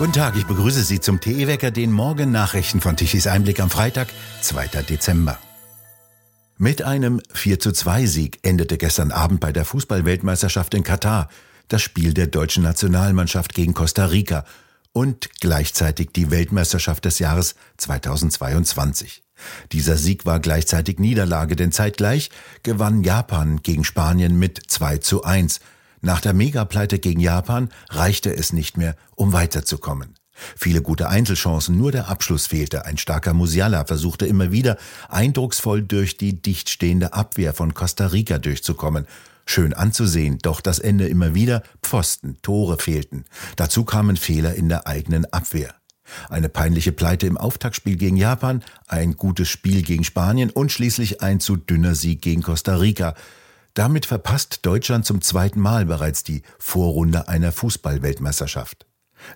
Guten Tag, ich begrüße Sie zum TE-Wecker, den Morgen-Nachrichten von Tichys Einblick am Freitag, 2. Dezember. Mit einem 4 zu 2 Sieg endete gestern Abend bei der Fußballweltmeisterschaft in Katar das Spiel der deutschen Nationalmannschaft gegen Costa Rica und gleichzeitig die Weltmeisterschaft des Jahres 2022. Dieser Sieg war gleichzeitig Niederlage, denn zeitgleich gewann Japan gegen Spanien mit 2 zu 1 nach der Megapleite gegen Japan reichte es nicht mehr, um weiterzukommen. Viele gute Einzelchancen, nur der Abschluss fehlte. Ein starker Musiala versuchte immer wieder, eindrucksvoll durch die dicht stehende Abwehr von Costa Rica durchzukommen. Schön anzusehen, doch das Ende immer wieder Pfosten, Tore fehlten. Dazu kamen Fehler in der eigenen Abwehr. Eine peinliche Pleite im Auftaktspiel gegen Japan, ein gutes Spiel gegen Spanien und schließlich ein zu dünner Sieg gegen Costa Rica. Damit verpasst Deutschland zum zweiten Mal bereits die Vorrunde einer Fußballweltmeisterschaft.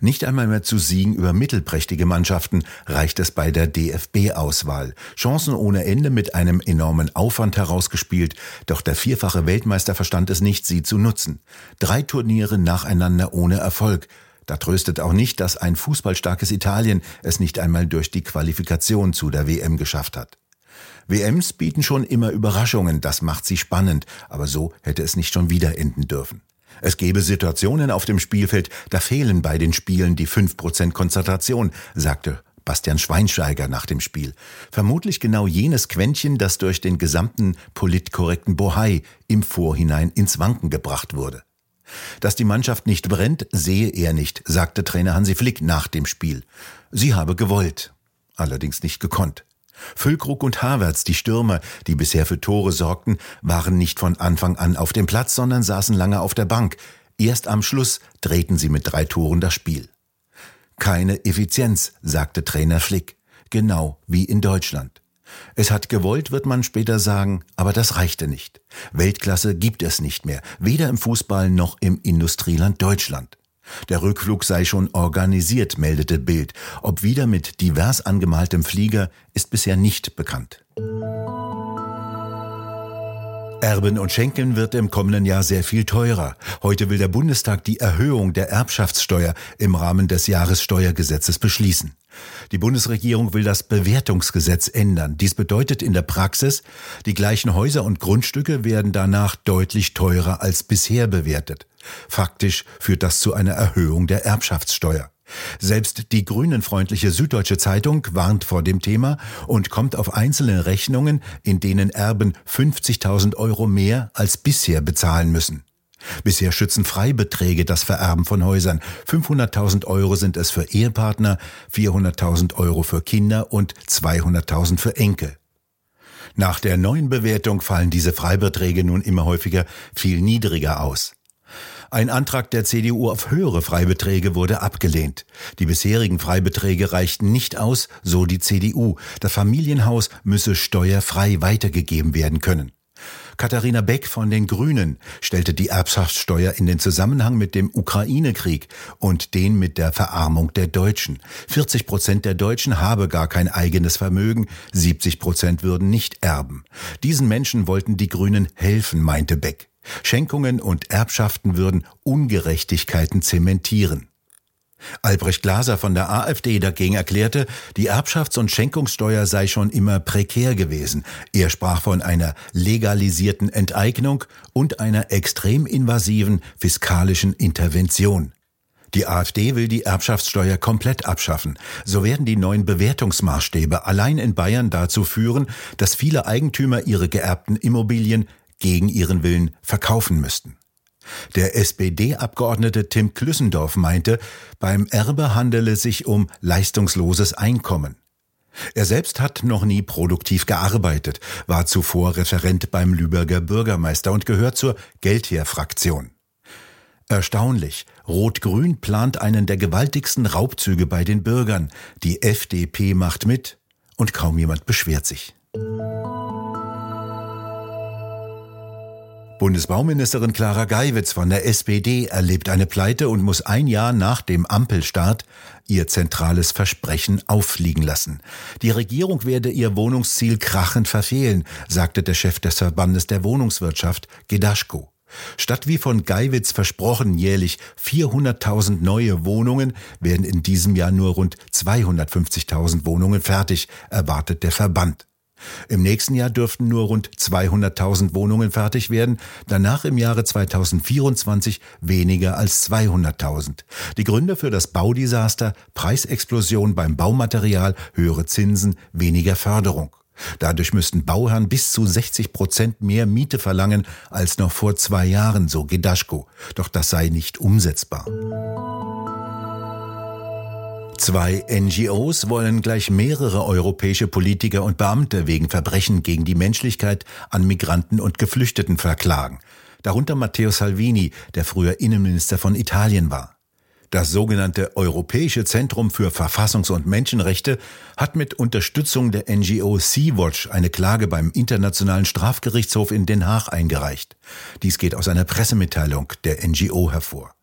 Nicht einmal mehr zu Siegen über mittelprächtige Mannschaften reicht es bei der DFB-Auswahl. Chancen ohne Ende mit einem enormen Aufwand herausgespielt, doch der vierfache Weltmeister verstand es nicht, sie zu nutzen. Drei Turniere nacheinander ohne Erfolg. Da tröstet auch nicht, dass ein fußballstarkes Italien es nicht einmal durch die Qualifikation zu der WM geschafft hat. WMs bieten schon immer Überraschungen, das macht sie spannend, aber so hätte es nicht schon wieder enden dürfen. Es gäbe Situationen auf dem Spielfeld, da fehlen bei den Spielen die 5% Konzentration, sagte Bastian Schweinsteiger nach dem Spiel. Vermutlich genau jenes Quäntchen, das durch den gesamten politkorrekten Bohai im Vorhinein ins Wanken gebracht wurde. Dass die Mannschaft nicht brennt, sehe er nicht, sagte Trainer Hansi Flick nach dem Spiel. Sie habe gewollt, allerdings nicht gekonnt. Füllkrug und Havertz, die Stürmer, die bisher für Tore sorgten, waren nicht von Anfang an auf dem Platz, sondern saßen lange auf der Bank. Erst am Schluss drehten sie mit drei Toren das Spiel. Keine Effizienz, sagte Trainer Flick, genau wie in Deutschland. Es hat gewollt, wird man später sagen, aber das reichte nicht. Weltklasse gibt es nicht mehr, weder im Fußball noch im Industrieland Deutschland. Der Rückflug sei schon organisiert, meldete Bild. Ob wieder mit divers angemaltem Flieger, ist bisher nicht bekannt. Erben und Schenken wird im kommenden Jahr sehr viel teurer. Heute will der Bundestag die Erhöhung der Erbschaftssteuer im Rahmen des Jahressteuergesetzes beschließen. Die Bundesregierung will das Bewertungsgesetz ändern. Dies bedeutet in der Praxis, die gleichen Häuser und Grundstücke werden danach deutlich teurer als bisher bewertet. Faktisch führt das zu einer Erhöhung der Erbschaftssteuer. Selbst die grünenfreundliche Süddeutsche Zeitung warnt vor dem Thema und kommt auf einzelne Rechnungen, in denen Erben 50.000 Euro mehr als bisher bezahlen müssen. Bisher schützen Freibeträge das Vererben von Häusern. 500.000 Euro sind es für Ehepartner, 400.000 Euro für Kinder und 200.000 für Enkel. Nach der neuen Bewertung fallen diese Freibeträge nun immer häufiger viel niedriger aus. Ein Antrag der CDU auf höhere Freibeträge wurde abgelehnt. Die bisherigen Freibeträge reichten nicht aus, so die CDU. Das Familienhaus müsse steuerfrei weitergegeben werden können. Katharina Beck von den Grünen stellte die Erbschaftssteuer in den Zusammenhang mit dem Ukraine-Krieg und den mit der Verarmung der Deutschen. 40 Prozent der Deutschen habe gar kein eigenes Vermögen, 70 Prozent würden nicht erben. Diesen Menschen wollten die Grünen helfen, meinte Beck. Schenkungen und Erbschaften würden Ungerechtigkeiten zementieren. Albrecht Glaser von der AfD dagegen erklärte, die Erbschafts- und Schenkungssteuer sei schon immer prekär gewesen. Er sprach von einer legalisierten Enteignung und einer extrem invasiven fiskalischen Intervention. Die AfD will die Erbschaftssteuer komplett abschaffen. So werden die neuen Bewertungsmaßstäbe allein in Bayern dazu führen, dass viele Eigentümer ihre geerbten Immobilien gegen ihren Willen verkaufen müssten. Der SPD-Abgeordnete Tim Klüssendorf meinte, beim Erbe handele es sich um leistungsloses Einkommen. Er selbst hat noch nie produktiv gearbeitet, war zuvor Referent beim Lübecker Bürgermeister und gehört zur Geldher-Fraktion. Erstaunlich, Rot-Grün plant einen der gewaltigsten Raubzüge bei den Bürgern. Die FDP macht mit und kaum jemand beschwert sich. Bundesbauministerin Clara Geiwitz von der SPD erlebt eine Pleite und muss ein Jahr nach dem Ampelstart ihr zentrales Versprechen auffliegen lassen. Die Regierung werde ihr Wohnungsziel krachend verfehlen, sagte der Chef des Verbandes der Wohnungswirtschaft, Gedaschko. Statt wie von Geiwitz versprochen jährlich 400.000 neue Wohnungen werden in diesem Jahr nur rund 250.000 Wohnungen fertig, erwartet der Verband. Im nächsten Jahr dürften nur rund 200.000 Wohnungen fertig werden, danach im Jahre 2024 weniger als 200.000. Die Gründe für das Baudesaster, Preisexplosion beim Baumaterial, höhere Zinsen, weniger Förderung. Dadurch müssten Bauherren bis zu 60 Prozent mehr Miete verlangen als noch vor zwei Jahren, so Gedaschko. Doch das sei nicht umsetzbar. Zwei NGOs wollen gleich mehrere europäische Politiker und Beamte wegen Verbrechen gegen die Menschlichkeit an Migranten und Geflüchteten verklagen. Darunter Matteo Salvini, der früher Innenminister von Italien war. Das sogenannte Europäische Zentrum für Verfassungs- und Menschenrechte hat mit Unterstützung der NGO Sea-Watch eine Klage beim Internationalen Strafgerichtshof in Den Haag eingereicht. Dies geht aus einer Pressemitteilung der NGO hervor.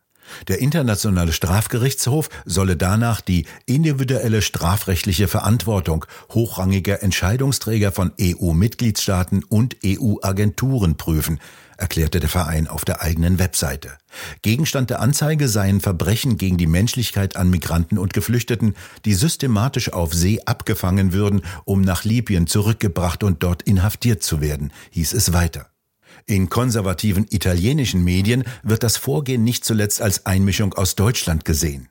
Der Internationale Strafgerichtshof solle danach die individuelle strafrechtliche Verantwortung hochrangiger Entscheidungsträger von EU-Mitgliedstaaten und EU-Agenturen prüfen, erklärte der Verein auf der eigenen Webseite. Gegenstand der Anzeige seien Verbrechen gegen die Menschlichkeit an Migranten und Geflüchteten, die systematisch auf See abgefangen würden, um nach Libyen zurückgebracht und dort inhaftiert zu werden, hieß es weiter. In konservativen italienischen Medien wird das Vorgehen nicht zuletzt als Einmischung aus Deutschland gesehen.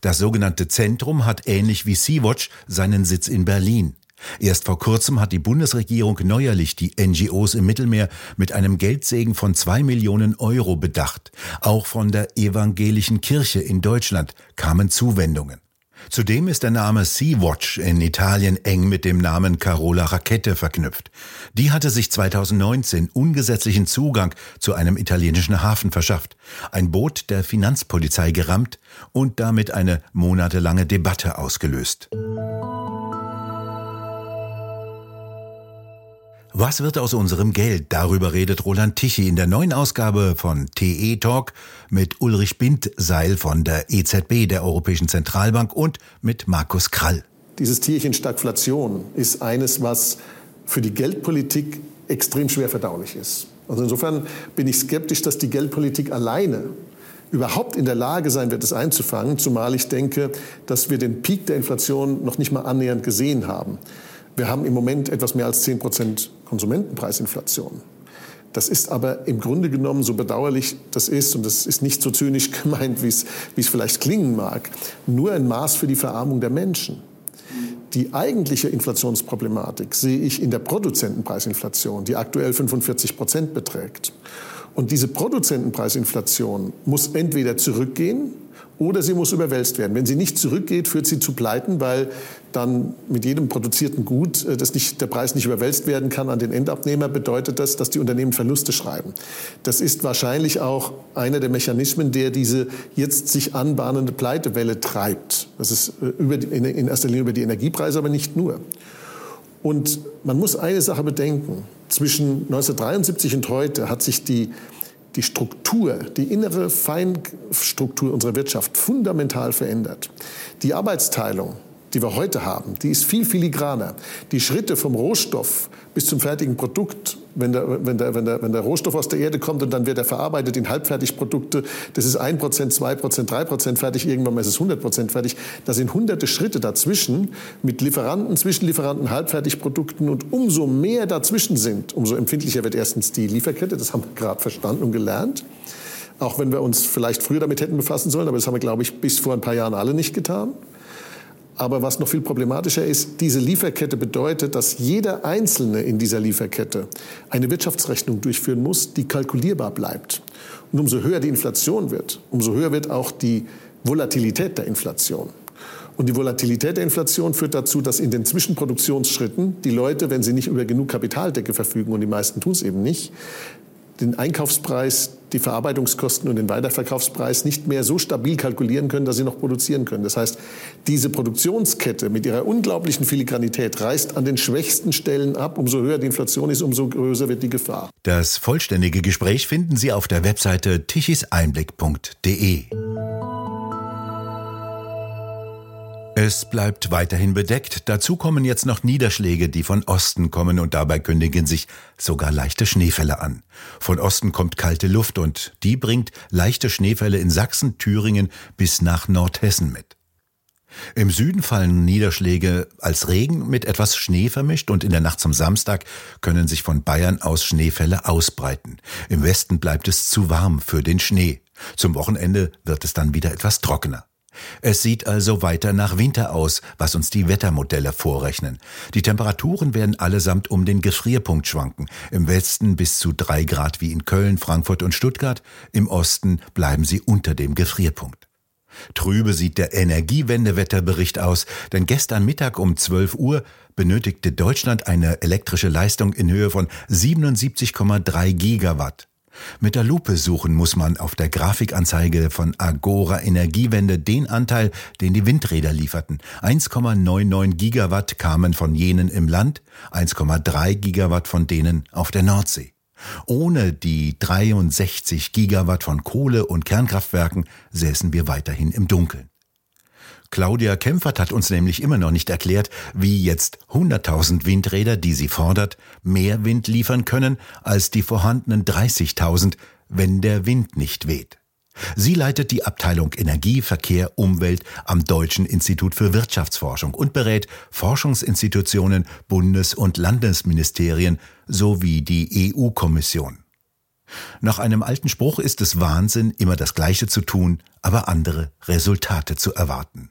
Das sogenannte Zentrum hat ähnlich wie Sea-Watch seinen Sitz in Berlin. Erst vor kurzem hat die Bundesregierung neuerlich die NGOs im Mittelmeer mit einem Geldsegen von zwei Millionen Euro bedacht. Auch von der evangelischen Kirche in Deutschland kamen Zuwendungen. Zudem ist der Name Sea-Watch in Italien eng mit dem Namen Carola Rakete verknüpft. Die hatte sich 2019 ungesetzlichen Zugang zu einem italienischen Hafen verschafft, ein Boot der Finanzpolizei gerammt und damit eine monatelange Debatte ausgelöst. Was wird aus unserem Geld? Darüber redet Roland Tichy in der neuen Ausgabe von TE Talk mit Ulrich Bindseil von der EZB, der Europäischen Zentralbank und mit Markus Krall. Dieses Tierchen Stagflation ist eines, was für die Geldpolitik extrem schwer verdaulich ist. Also insofern bin ich skeptisch, dass die Geldpolitik alleine überhaupt in der Lage sein wird, es einzufangen, zumal ich denke, dass wir den Peak der Inflation noch nicht mal annähernd gesehen haben. Wir haben im Moment etwas mehr als 10 Prozent Konsumentenpreisinflation. Das ist aber im Grunde genommen, so bedauerlich das ist, und das ist nicht so zynisch gemeint, wie es, vielleicht klingen mag, nur ein Maß für die Verarmung der Menschen. Die eigentliche Inflationsproblematik sehe ich in der Produzentenpreisinflation, die aktuell 45 Prozent beträgt. Und diese Produzentenpreisinflation muss entweder zurückgehen oder sie muss überwälzt werden. Wenn sie nicht zurückgeht, führt sie zu Pleiten, weil dann mit jedem produzierten Gut, äh, das nicht, der Preis nicht überwälzt werden kann an den Endabnehmer, bedeutet das, dass die Unternehmen Verluste schreiben. Das ist wahrscheinlich auch einer der Mechanismen, der diese jetzt sich anbahnende Pleitewelle treibt. Das ist äh, über die, in erster Linie über die Energiepreise, aber nicht nur. Und man muss eine Sache bedenken. Zwischen 1973 und heute hat sich die die Struktur, die innere Feinstruktur unserer Wirtschaft fundamental verändert. Die Arbeitsteilung, die wir heute haben, die ist viel filigraner. Die Schritte vom Rohstoff bis zum fertigen Produkt, wenn der, wenn der, wenn der, wenn der Rohstoff aus der Erde kommt und dann wird er verarbeitet in Halbfertigprodukte, das ist 1%, 2%, 3% fertig, irgendwann mal ist es 100% fertig. Da sind hunderte Schritte dazwischen mit Lieferanten, Zwischenlieferanten, Halbfertigprodukten und umso mehr dazwischen sind, umso empfindlicher wird erstens die Lieferkette, das haben wir gerade verstanden und gelernt. Auch wenn wir uns vielleicht früher damit hätten befassen sollen, aber das haben wir, glaube ich, bis vor ein paar Jahren alle nicht getan. Aber was noch viel problematischer ist, diese Lieferkette bedeutet, dass jeder Einzelne in dieser Lieferkette eine Wirtschaftsrechnung durchführen muss, die kalkulierbar bleibt. Und umso höher die Inflation wird, umso höher wird auch die Volatilität der Inflation. Und die Volatilität der Inflation führt dazu, dass in den Zwischenproduktionsschritten die Leute, wenn sie nicht über genug Kapitaldecke verfügen, und die meisten tun es eben nicht, den Einkaufspreis, die Verarbeitungskosten und den Weiterverkaufspreis nicht mehr so stabil kalkulieren können, dass sie noch produzieren können. Das heißt, diese Produktionskette mit ihrer unglaublichen Filigranität reißt an den schwächsten Stellen ab. Umso höher die Inflation ist, umso größer wird die Gefahr. Das vollständige Gespräch finden Sie auf der Webseite tichiseinblick.de. Es bleibt weiterhin bedeckt. Dazu kommen jetzt noch Niederschläge, die von Osten kommen und dabei kündigen sich sogar leichte Schneefälle an. Von Osten kommt kalte Luft und die bringt leichte Schneefälle in Sachsen, Thüringen bis nach Nordhessen mit. Im Süden fallen Niederschläge als Regen mit etwas Schnee vermischt und in der Nacht zum Samstag können sich von Bayern aus Schneefälle ausbreiten. Im Westen bleibt es zu warm für den Schnee. Zum Wochenende wird es dann wieder etwas trockener. Es sieht also weiter nach Winter aus, was uns die Wettermodelle vorrechnen. Die Temperaturen werden allesamt um den Gefrierpunkt schwanken. Im Westen bis zu drei Grad wie in Köln, Frankfurt und Stuttgart. Im Osten bleiben sie unter dem Gefrierpunkt. Trübe sieht der Energiewendewetterbericht aus, denn gestern Mittag um 12 Uhr benötigte Deutschland eine elektrische Leistung in Höhe von 77,3 Gigawatt. Mit der Lupe suchen muss man auf der Grafikanzeige von Agora Energiewende den Anteil, den die Windräder lieferten. 1,99 Gigawatt kamen von jenen im Land, 1,3 Gigawatt von denen auf der Nordsee. Ohne die 63 Gigawatt von Kohle- und Kernkraftwerken säßen wir weiterhin im Dunkeln. Claudia Kempfert hat uns nämlich immer noch nicht erklärt, wie jetzt 100.000 Windräder, die sie fordert, mehr Wind liefern können als die vorhandenen 30.000, wenn der Wind nicht weht. Sie leitet die Abteilung Energie, Verkehr, Umwelt am Deutschen Institut für Wirtschaftsforschung und berät Forschungsinstitutionen, Bundes- und Landesministerien sowie die EU-Kommission. Nach einem alten Spruch ist es Wahnsinn, immer das Gleiche zu tun, aber andere Resultate zu erwarten.